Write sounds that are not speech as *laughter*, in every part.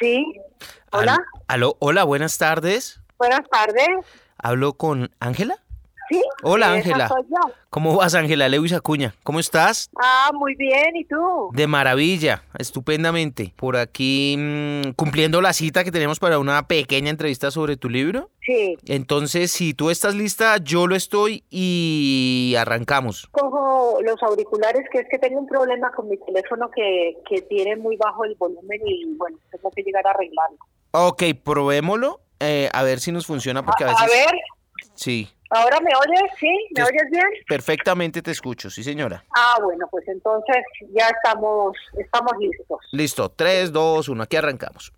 Sí. Hola. aló, hola, buenas tardes. Buenas tardes. ¿Hablo con Ángela? Sí. Hola, Ángela. ¿Cómo vas, Ángela? Lewis Acuña. ¿Cómo estás? Ah, muy bien. ¿Y tú? De maravilla, estupendamente. Por aquí mm, cumpliendo la cita que tenemos para una pequeña entrevista sobre tu libro. Sí. Entonces, si tú estás lista, yo lo estoy y arrancamos. Cojo los auriculares, que es que tengo un problema con mi teléfono que, que tiene muy bajo el volumen y bueno, tengo que llegar a arreglarlo. Ok, probémoslo. eh, a ver si nos funciona porque a A, veces... a ver, Sí, ¿ahora me oyes? ¿Sí? ¿Me oyes bien? perfectamente te escucho, sí señora. Ah, bueno, pues entonces ya estamos, estamos listos. Listo, 3, 2, 1, aquí arrancamos.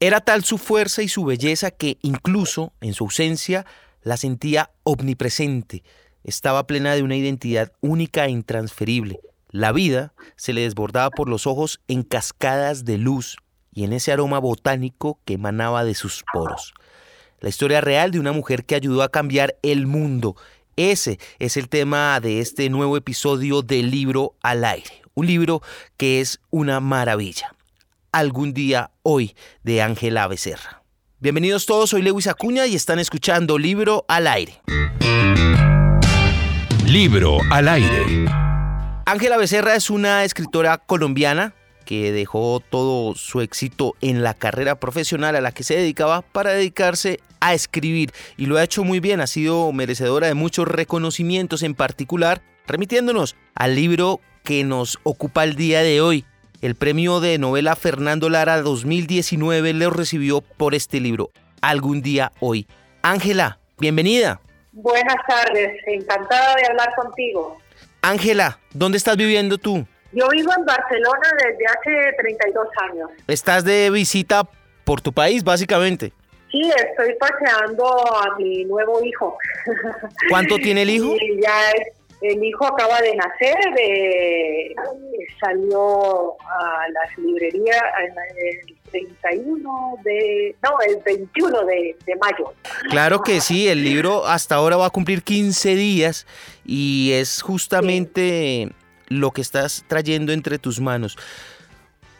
Era tal su fuerza y su belleza que incluso en su ausencia la sentía omnipresente. Estaba plena de una identidad única e intransferible. La vida se le desbordaba por los ojos en cascadas de luz y en ese aroma botánico que emanaba de sus poros. La historia real de una mujer que ayudó a cambiar el mundo. Ese es el tema de este nuevo episodio del libro al aire. Un libro que es una maravilla. Algún día hoy de Ángela Becerra. Bienvenidos todos, soy Lewis Acuña y están escuchando Libro al aire. Libro al aire. Ángela Becerra es una escritora colombiana que dejó todo su éxito en la carrera profesional a la que se dedicaba para dedicarse a escribir y lo ha hecho muy bien, ha sido merecedora de muchos reconocimientos en particular, remitiéndonos al libro que nos ocupa el día de hoy. El premio de novela Fernando Lara 2019 lo recibió por este libro, Algún día hoy. Ángela, bienvenida. Buenas tardes, encantada de hablar contigo. Ángela, ¿dónde estás viviendo tú? Yo vivo en Barcelona desde hace 32 años. Estás de visita por tu país, básicamente. Sí, estoy paseando a mi nuevo hijo. *laughs* ¿Cuánto tiene el hijo? Y ya el hijo acaba de nacer, de- salió a las librerías el 31 de, no, el 21 de, de mayo. Claro que sí, el libro hasta ahora va a cumplir 15 días y es justamente lo que estás trayendo entre tus manos.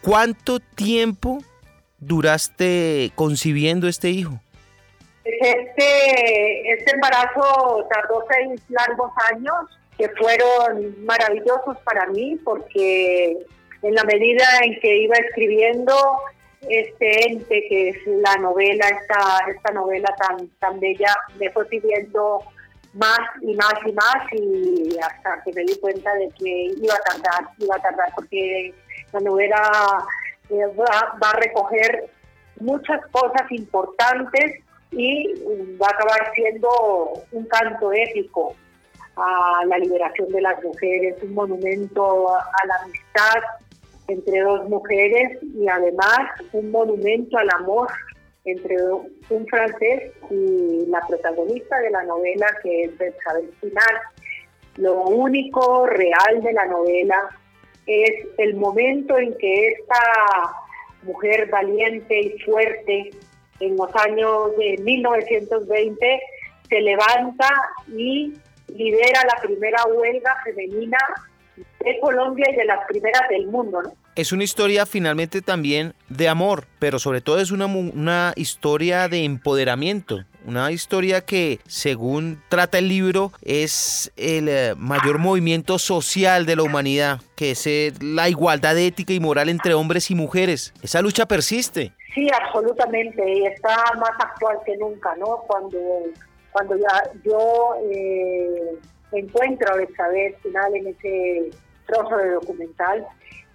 ¿Cuánto tiempo duraste concibiendo este hijo? Este, este embarazo tardó seis largos años que fueron maravillosos para mí porque en la medida en que iba escribiendo este ente que es la novela, esta, esta novela tan, tan bella, me fue pidiendo más y más y más y hasta que me di cuenta de que iba a tardar, iba a tardar porque la novela eh, va, va a recoger muchas cosas importantes y va a acabar siendo un canto épico a la liberación de las mujeres, un monumento a la amistad entre dos mujeres y además un monumento al amor entre un francés y la protagonista de la novela que es Isabel Final. Lo único real de la novela es el momento en que esta mujer valiente y fuerte en los años de 1920 se levanta y lidera la primera huelga femenina de Colombia y de las primeras del mundo, ¿no? Es una historia finalmente también de amor, pero sobre todo es una, una historia de empoderamiento. Una historia que, según trata el libro, es el eh, mayor movimiento social de la humanidad, que es eh, la igualdad ética y moral entre hombres y mujeres. Esa lucha persiste. Sí, absolutamente, está más actual que nunca, ¿no? Cuando, cuando ya yo eh, encuentro a Elizabeth Final en ese trozo de documental,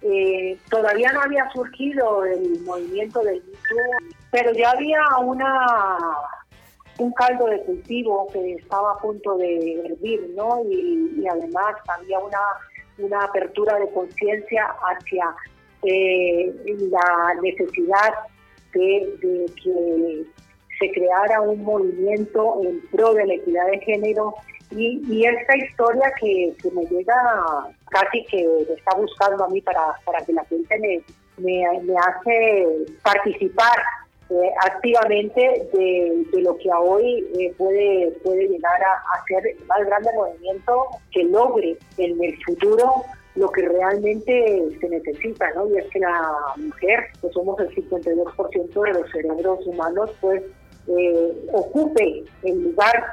eh, todavía no había surgido el movimiento del Too, pero ya había una un caldo de cultivo que estaba a punto de hervir, ¿no? Y, además había una, una apertura de conciencia hacia eh, la necesidad de que se creara un movimiento en pro de la equidad de género y, esta historia que, me llega casi que está buscando a mí para, para que la gente me, me, hace participar eh, activamente de, de, lo que hoy eh, puede, puede llegar a, a, ser el más grande movimiento que logre en el futuro lo que realmente se necesita, ¿no? Y es que la mujer, que somos el 52% de los cerebros humanos, pues eh, ocupe el lugar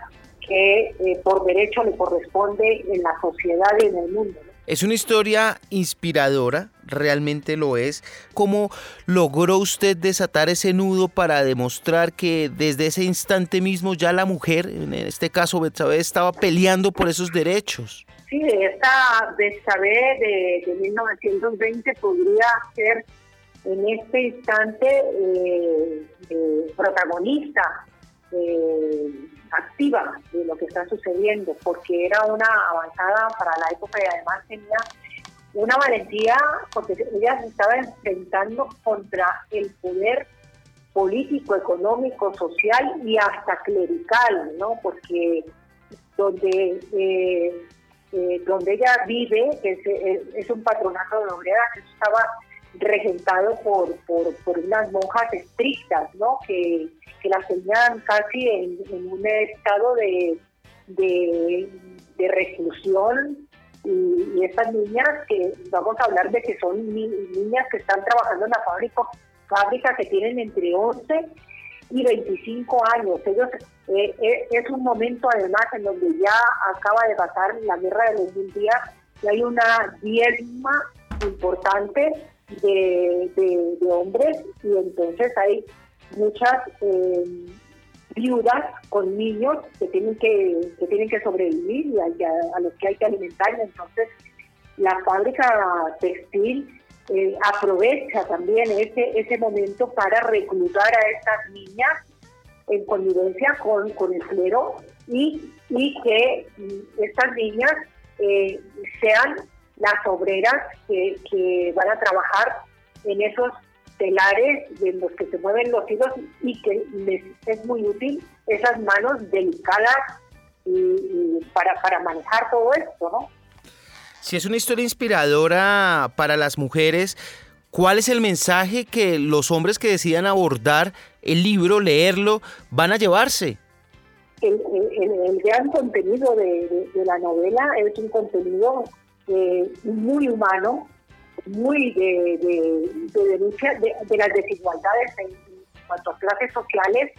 que eh, por derecho le corresponde en la sociedad y en el mundo. Es una historia inspiradora, realmente lo es. ¿Cómo logró usted desatar ese nudo para demostrar que desde ese instante mismo ya la mujer, en este caso Betsabe, estaba peleando por esos derechos? Sí, esta Betsabe de, de 1920 podría ser en este instante eh, protagonista eh, activa de lo que está sucediendo, porque era una avanzada para la época y además tenía una valentía, porque ella se estaba enfrentando contra el poder político, económico, social y hasta clerical, ¿no? Porque donde eh, eh, donde ella vive, que es, un patronato de obrera, que estaba regentado por, por, por unas monjas estrictas, ¿no? Que, que las tenían casi en, un estado de, de, reclusión y, estas niñas que vamos a hablar de que son niñas que están trabajando en la fábrica, fábrica que tienen entre 11 y 25 años. Ellos eh, eh, es un momento además en donde ya acaba de pasar la guerra de los mil días y hay una diezma importante de, de, hombres y entonces hay muchas eh, viudas con niños que tienen que, que tienen que sobrevivir y a, los que hay que alimentar. Entonces, la fábrica textil eh, aprovecha también ese, ese momento para reclutar a estas niñas en convivencia con, con el clero y, y que estas niñas eh, sean las obreras que, que van a trabajar en esos telares en los que se mueven los hilos y que les es muy útil esas manos delicadas y, para, para manejar todo esto, ¿no? Si es una historia inspiradora para las mujeres, ¿cuál es el mensaje que los hombres que decidan abordar el libro, leerlo, van a llevarse? El, gran contenido de, la novela es un contenido eh, muy humano, muy de, de, denuncia de, las desigualdades en, cuanto a clases sociales,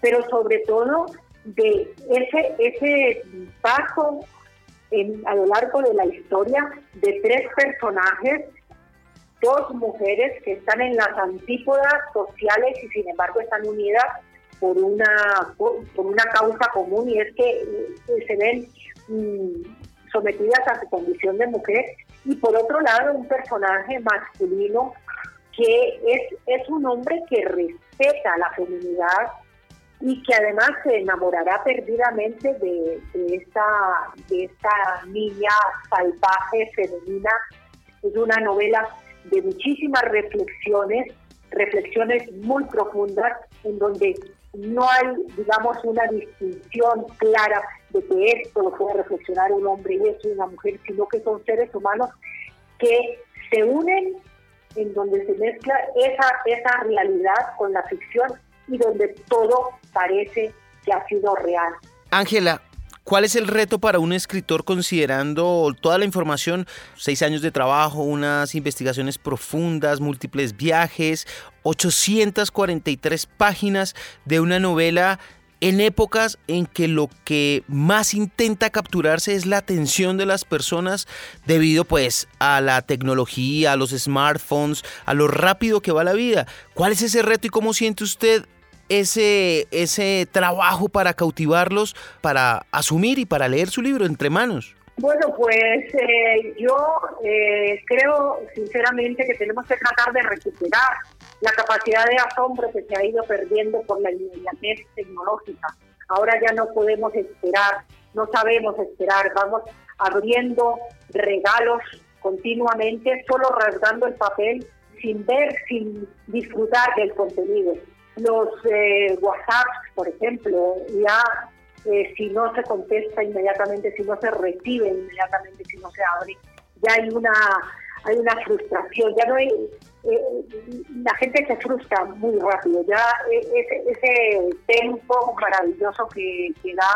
pero sobre todo de ese, ese paso en, a lo largo de la historia de tres personajes, dos mujeres que están en las antípodas sociales y sin embargo están unidas por una, por, una causa común y es que eh, se ven mm, sometidas a su condición de mujer y por otro lado un personaje masculino que es, es un hombre que respeta la feminidad y que además se enamorará perdidamente de, esta, de esta niña salvaje femenina. Es una novela de muchísimas reflexiones, reflexiones muy profundas, en donde no hay, digamos, una distinción clara de que esto lo puede reflexionar un hombre y esto una mujer, sino que son seres humanos que se unen en donde se mezcla esa, esa realidad con la ficción y donde todo parece que ha sido real. Ángela, ¿Cuál es el reto para un escritor considerando toda la información, seis años de trabajo, unas investigaciones profundas, múltiples viajes, 843 páginas de una novela en épocas en que lo que más intenta capturarse es la atención de las personas debido pues a la tecnología, a los smartphones, a lo rápido que va la vida. ¿Cuál es ese reto y cómo siente usted ese, ese trabajo para cautivarlos, para asumir y para leer su libro entre manos? Bueno, pues eh, yo eh, creo sinceramente que tenemos que tratar de recuperar la capacidad de asombro que se ha ido perdiendo por la inmediatez tecnológica. Ahora ya no podemos esperar, no sabemos esperar, vamos abriendo regalos continuamente, solo rasgando el papel, sin ver, sin disfrutar del contenido los eh, WhatsApp, por ejemplo, ya eh, si no se contesta inmediatamente, si no se recibe inmediatamente, si no se abre, ya hay una hay una frustración, ya no hay eh, la gente se frustra muy rápido, ya ese, ese tempo maravilloso que, que da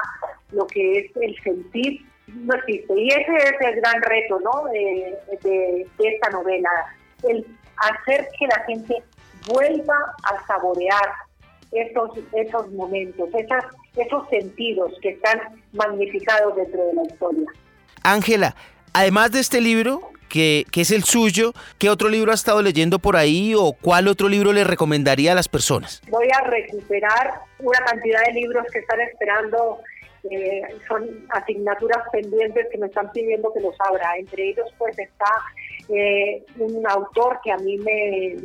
lo que es el sentir no existe. Y ese es el gran reto, ¿no? De, de, esta novela, el hacer que la gente vuelva a saborear esos, esos momentos, esas, esos sentidos que están magnificados dentro de la historia. Ángela, además de este libro, que, que, es el suyo, ¿qué otro libro ha estado leyendo por ahí o cuál otro libro le recomendaría a las personas? Voy a recuperar una cantidad de libros que están esperando eh, son asignaturas pendientes que me están pidiendo que los abra. Entre ellos pues está eh, un autor que a mí me,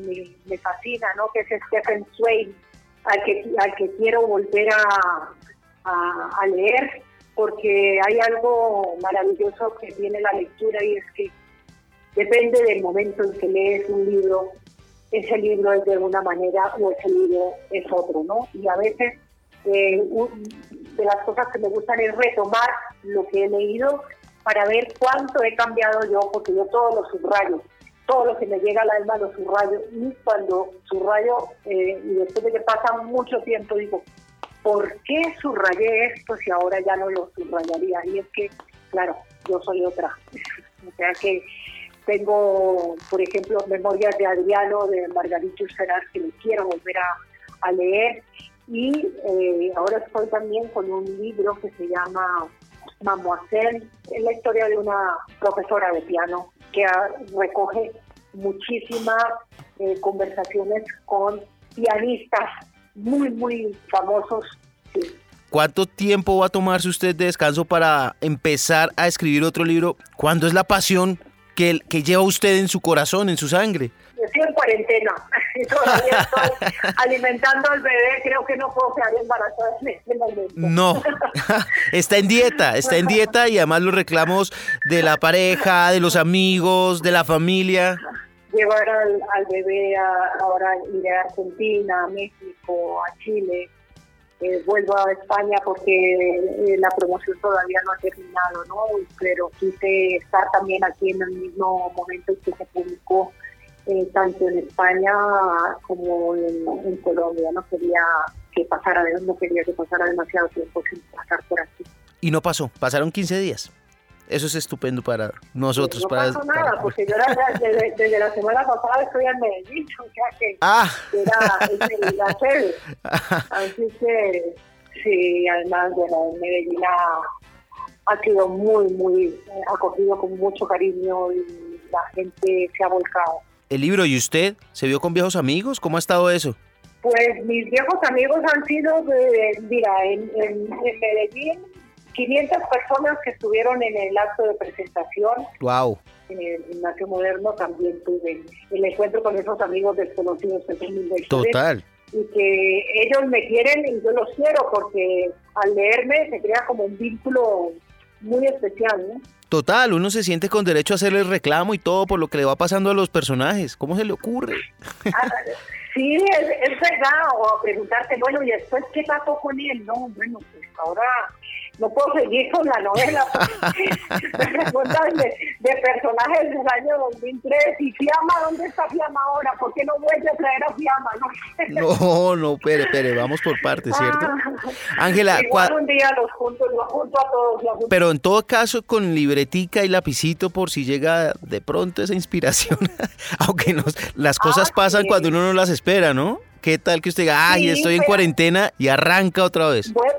me, fascina, ¿no? que es Stephen Swain, al que, al que quiero volver a, a, leer, porque hay algo maravilloso que tiene la lectura y es que depende del momento en que lees un libro, ese libro es de una manera o ese libro es otro, ¿no? Y a veces eh, de las cosas que me gustan es retomar lo que he leído para ver cuánto he cambiado yo, porque yo todo lo subrayo, todo lo que me llega al alma lo subrayo, y cuando subrayo, eh, y después de que pasa mucho tiempo, digo, ¿por qué subrayé esto si ahora ya no lo subrayaría? Y es que, claro, yo soy otra. *laughs* o sea que tengo, por ejemplo, Memorias de Adriano, de Margarita Usarás, que me quiero volver a, a leer, y eh, ahora estoy también con un libro que se llama Mademoiselle, es la historia de una profesora de piano que recoge muchísimas eh, conversaciones con pianistas muy, muy famosos. ¿Cuánto tiempo va a tomarse usted de descanso para empezar a escribir otro libro? ¿Cuándo es la pasión que, que lleva usted en su corazón, en su sangre? Estoy en cuarentena *laughs* y todavía estoy *laughs* alimentando al bebé. Creo que no puedo quedar embarazada en este momento. No, *laughs* está en dieta, está en dieta y además los reclamos de la pareja, de los amigos, de la familia. Llevar al, al bebé a, ahora iré a Argentina, a México, a Chile. Eh, vuelvo a España porque eh, la promoción todavía no ha terminado, ¿no? Pero quise estar también aquí en el mismo momento en que se publicó eh, tanto en España como en, Colombia. No quería que pasara, no quería que pasara demasiado tiempo sin pasar por aquí. Y no pasó, pasaron 15 días. Eso es estupendo para nosotros. no para, pasó nada, porque yo desde, la semana pasada estoy en Medellín, o sea que ah. era la *laughs* sede. Así que, sí, además, bueno, Medellín ha, ha sido muy, muy acogido con mucho cariño y la gente se ha volcado el libro y usted se vio con viejos amigos. ¿Cómo ha estado eso? Pues mis viejos amigos han sido, mira, en, Medellín, 500 personas que estuvieron en el acto de presentación. Wow. En el gimnasio moderno también tuve el encuentro con esos amigos desconocidos que Total. Y que ellos me quieren y yo los quiero porque al leerme se crea como un vínculo muy especial, ¿no? Total, uno se siente con derecho a hacerle reclamo y todo por lo que le va pasando a los personajes. ¿Cómo se le ocurre? Ah, sí, es, verdad. O preguntarte, bueno, ¿y después qué pasó con él? No, bueno, pues ahora no puedo seguir con la novela. *laughs* De, de, personajes del año 2003. ¿Y Fiamma? ¿Dónde está Fiamma ahora? ¿Por qué no vuelve a traer a Fiamma? No, no, no, espere, espere, vamos por partes, ¿cierto? Ah. Ángela, un día los junto, los junto a todos. Pero en todo caso, con libretica y lapicito, por si llega de pronto esa inspiración. *laughs* Aunque nos, las cosas ah, pasan cuando uno no las espera, ¿no? ¿Qué tal que usted diga, ay, estoy en cuarentena y arranca otra vez? Bueno,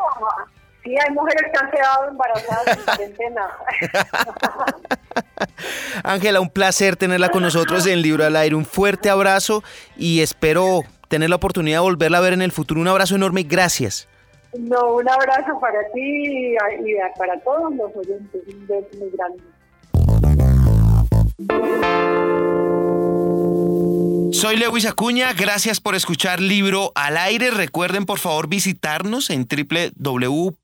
Sí, hay mujeres que han quedado embarazadas en cuarentena. *laughs* Ángela, un placer tenerla con nosotros en Libro al Aire. Un fuerte abrazo y espero tener la oportunidad de volverla a ver en el futuro. Un abrazo enorme, gracias. No, un abrazo para ti y para todos los oyentes. Un beso muy grande. Soy Lewis Acuña, gracias por escuchar Libro al Aire. Recuerden por favor visitarnos en www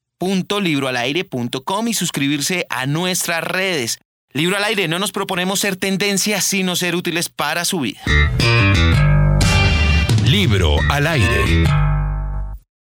libroalaire.com y suscribirse a nuestras redes. Libro al aire, no nos proponemos ser tendencias, sino ser útiles para su vida. Libro al aire.